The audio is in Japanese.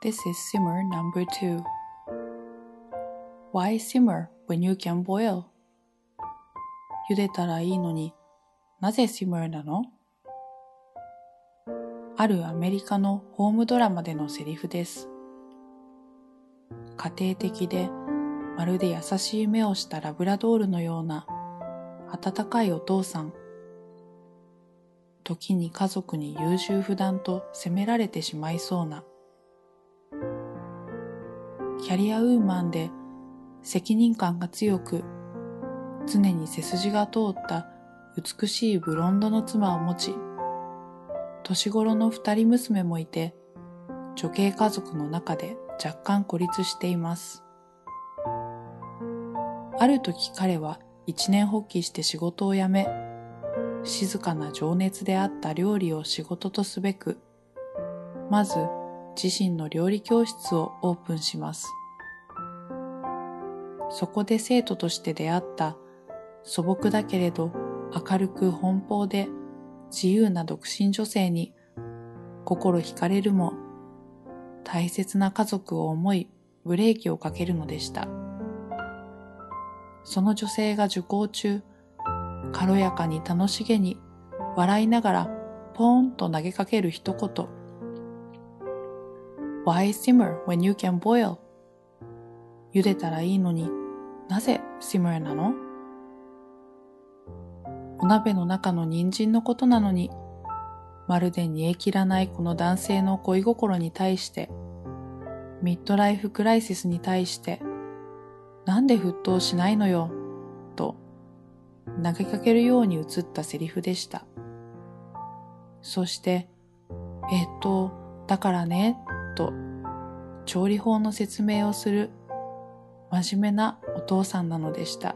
This is simmer number two. Why simmer when you can boil? 茹でたらいいのになぜ simmer なの？あるアメリカのホームドラマでのセリフです。家庭的でまるで優しい目をしたラブラドールのような温かいお父さん。時に家族に優柔不断と責められてしまいそうな。キャリアウーマンで責任感が強く、常に背筋が通った美しいブロンドの妻を持ち、年頃の二人娘もいて、女系家族の中で若干孤立しています。ある時彼は一年発起して仕事を辞め、静かな情熱であった料理を仕事とすべく、まず自身の料理教室をオープンします。そこで生徒として出会った素朴だけれど明るく奔放で自由な独身女性に心惹かれるも大切な家族を思いブレーキをかけるのでした。その女性が受講中、軽やかに楽しげに笑いながらポーンと投げかける一言。Why simmer when you can boil? 茹でたらいいのになぜ simmer なの？お鍋の中の人参のことなのにまるで煮え切らないこの男性の恋心に対してミッドライフクライシスに対してなんで沸騰しないのよと投げかけるように映ったセリフでした。そして、えっと、だからね、と、調理法の説明をする真面目なお父さんなのでした。